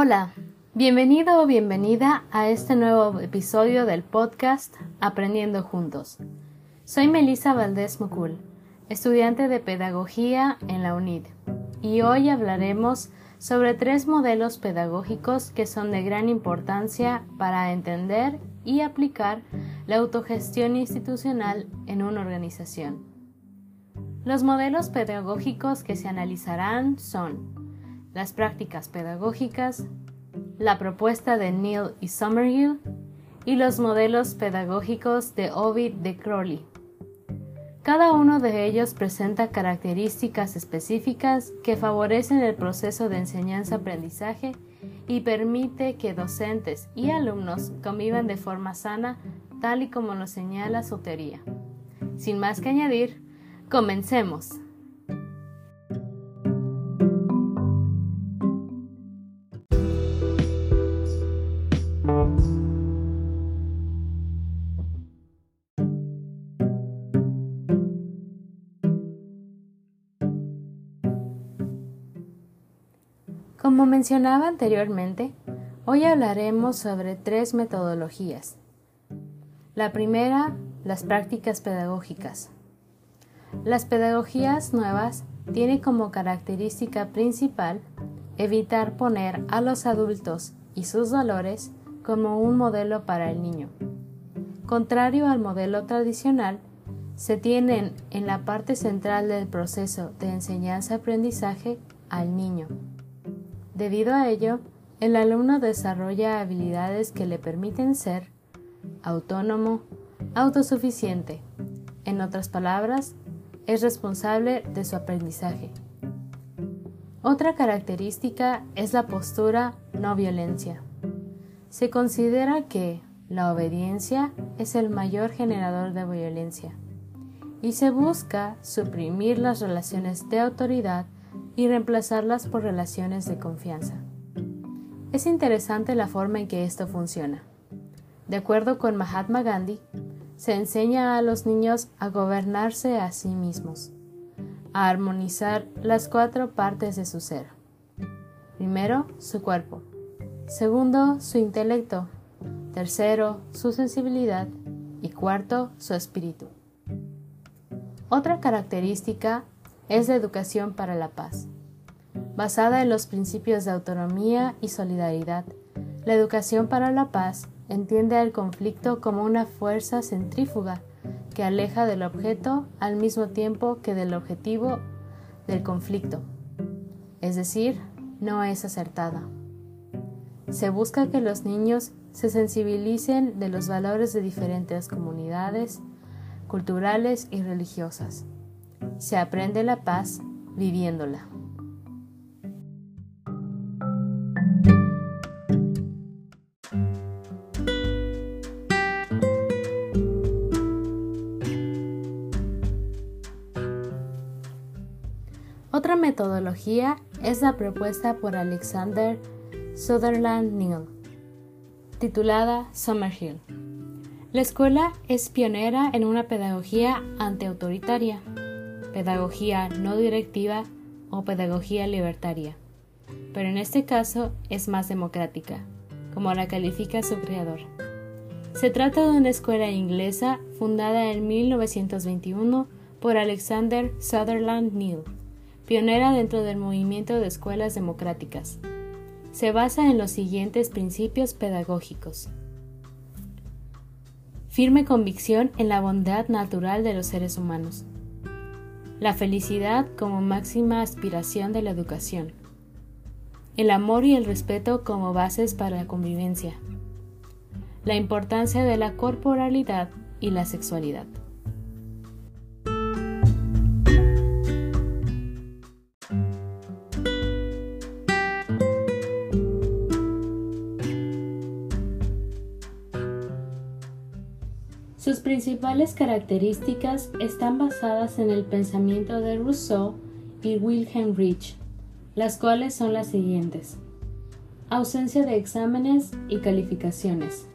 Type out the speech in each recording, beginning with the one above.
Hola, bienvenido o bienvenida a este nuevo episodio del podcast Aprendiendo Juntos. Soy Melissa Valdés Mucul, estudiante de Pedagogía en la UNID, y hoy hablaremos sobre tres modelos pedagógicos que son de gran importancia para entender y aplicar la autogestión institucional en una organización. Los modelos pedagógicos que se analizarán son las prácticas pedagógicas, la propuesta de Neil y Summerhill y los modelos pedagógicos de Ovid de Crowley. Cada uno de ellos presenta características específicas que favorecen el proceso de enseñanza-aprendizaje y permite que docentes y alumnos convivan de forma sana, tal y como lo señala su teoría. Sin más que añadir, comencemos. Como mencionaba anteriormente, hoy hablaremos sobre tres metodologías. La primera, las prácticas pedagógicas. Las pedagogías nuevas tienen como característica principal evitar poner a los adultos y sus valores como un modelo para el niño. Contrario al modelo tradicional, se tienen en la parte central del proceso de enseñanza-aprendizaje al niño. Debido a ello, el alumno desarrolla habilidades que le permiten ser autónomo, autosuficiente. En otras palabras, es responsable de su aprendizaje. Otra característica es la postura no violencia. Se considera que la obediencia es el mayor generador de violencia y se busca suprimir las relaciones de autoridad y reemplazarlas por relaciones de confianza. Es interesante la forma en que esto funciona. De acuerdo con Mahatma Gandhi, se enseña a los niños a gobernarse a sí mismos, a armonizar las cuatro partes de su ser. Primero, su cuerpo. Segundo, su intelecto. Tercero, su sensibilidad. Y cuarto, su espíritu. Otra característica es la educación para la paz. Basada en los principios de autonomía y solidaridad, la educación para la paz entiende al conflicto como una fuerza centrífuga que aleja del objeto al mismo tiempo que del objetivo del conflicto. Es decir, no es acertada. Se busca que los niños se sensibilicen de los valores de diferentes comunidades culturales y religiosas. Se aprende la paz viviéndola. Otra metodología es la propuesta por Alexander Sutherland Neal, titulada Summerhill. La escuela es pionera en una pedagogía antiautoritaria pedagogía no directiva o pedagogía libertaria, pero en este caso es más democrática, como la califica su creador. Se trata de una escuela inglesa fundada en 1921 por Alexander Sutherland Neal, pionera dentro del movimiento de escuelas democráticas. Se basa en los siguientes principios pedagógicos. Firme convicción en la bondad natural de los seres humanos la felicidad como máxima aspiración de la educación, el amor y el respeto como bases para la convivencia, la importancia de la corporalidad y la sexualidad. Sus principales características están basadas en el pensamiento de Rousseau y Wilhelm Reich, las cuales son las siguientes. Ausencia de exámenes y calificaciones.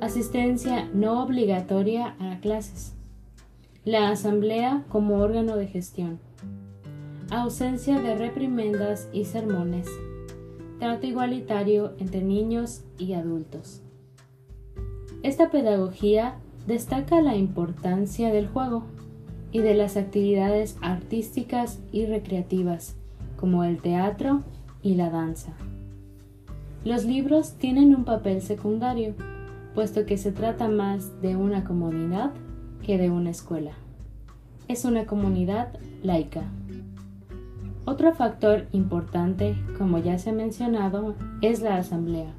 Asistencia no obligatoria a clases. La asamblea como órgano de gestión. Ausencia de reprimendas y sermones. trato igualitario entre niños y adultos. Esta pedagogía destaca la importancia del juego y de las actividades artísticas y recreativas, como el teatro y la danza. Los libros tienen un papel secundario, puesto que se trata más de una comunidad que de una escuela. Es una comunidad laica. Otro factor importante, como ya se ha mencionado, es la asamblea,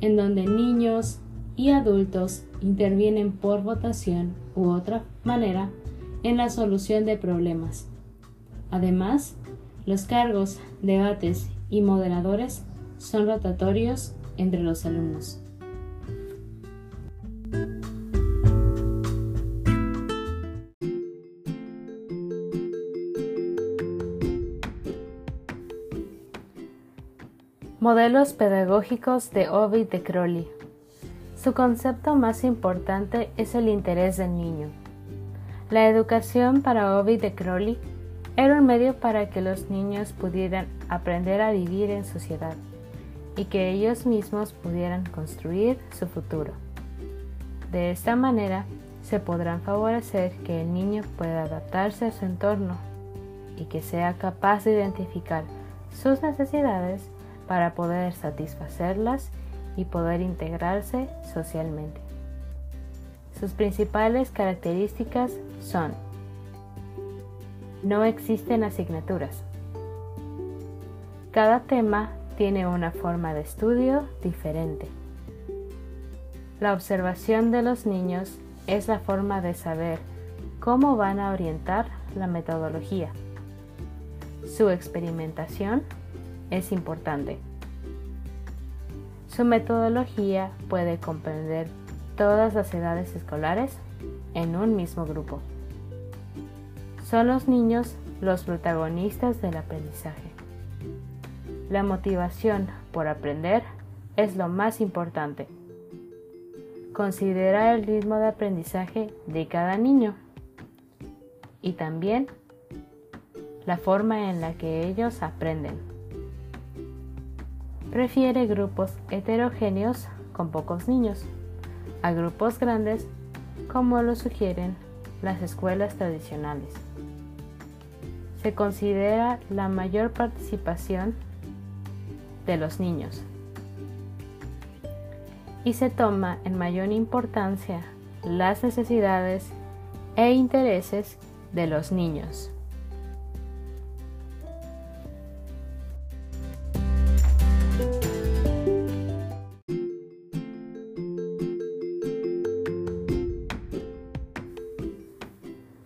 en donde niños y adultos intervienen por votación u otra manera en la solución de problemas. Además, los cargos, debates y moderadores son rotatorios entre los alumnos. Modelos pedagógicos de Ovid de Crowley. Su concepto más importante es el interés del niño. La educación para Ovid de Crowley era un medio para que los niños pudieran aprender a vivir en sociedad y que ellos mismos pudieran construir su futuro. De esta manera se podrán favorecer que el niño pueda adaptarse a su entorno y que sea capaz de identificar sus necesidades para poder satisfacerlas y poder integrarse socialmente. Sus principales características son no existen asignaturas. Cada tema tiene una forma de estudio diferente. La observación de los niños es la forma de saber cómo van a orientar la metodología. Su experimentación es importante. Su metodología puede comprender todas las edades escolares en un mismo grupo. Son los niños los protagonistas del aprendizaje. La motivación por aprender es lo más importante. Considera el ritmo de aprendizaje de cada niño y también la forma en la que ellos aprenden. Prefiere grupos heterogéneos con pocos niños a grupos grandes como lo sugieren las escuelas tradicionales. Se considera la mayor participación de los niños y se toma en mayor importancia las necesidades e intereses de los niños.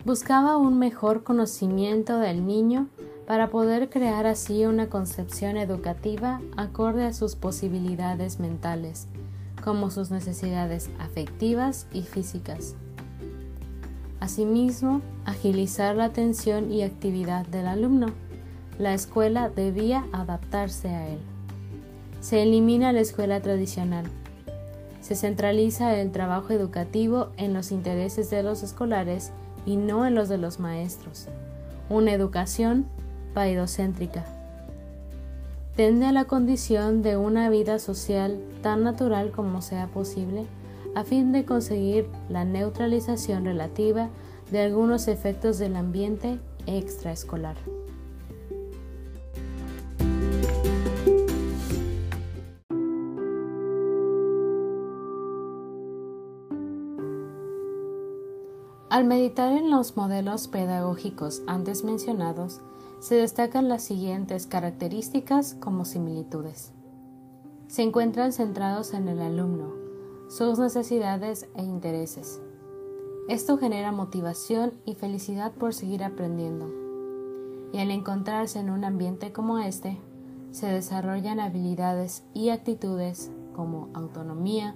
Buscaba un mejor conocimiento del niño para poder crear así una concepción educativa acorde a sus posibilidades mentales, como sus necesidades afectivas y físicas. Asimismo, agilizar la atención y actividad del alumno. La escuela debía adaptarse a él. Se elimina la escuela tradicional. Se centraliza el trabajo educativo en los intereses de los escolares y no en los de los maestros. Una educación paidocéntrica. Tende a la condición de una vida social tan natural como sea posible a fin de conseguir la neutralización relativa de algunos efectos del ambiente extraescolar. Al meditar en los modelos pedagógicos antes mencionados, se destacan las siguientes características como similitudes. Se encuentran centrados en el alumno, sus necesidades e intereses. Esto genera motivación y felicidad por seguir aprendiendo. Y al encontrarse en un ambiente como este, se desarrollan habilidades y actitudes como autonomía,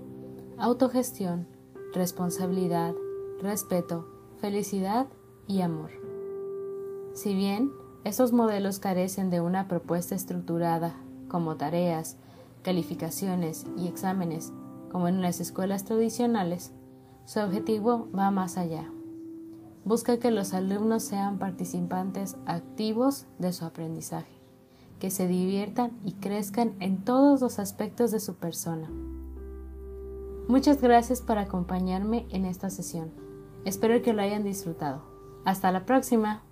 autogestión, responsabilidad, respeto, felicidad y amor. Si bien estos modelos carecen de una propuesta estructurada, como tareas, calificaciones y exámenes, como en las escuelas tradicionales, su objetivo va más allá. Busca que los alumnos sean participantes activos de su aprendizaje, que se diviertan y crezcan en todos los aspectos de su persona. Muchas gracias por acompañarme en esta sesión. Espero que lo hayan disfrutado. Hasta la próxima.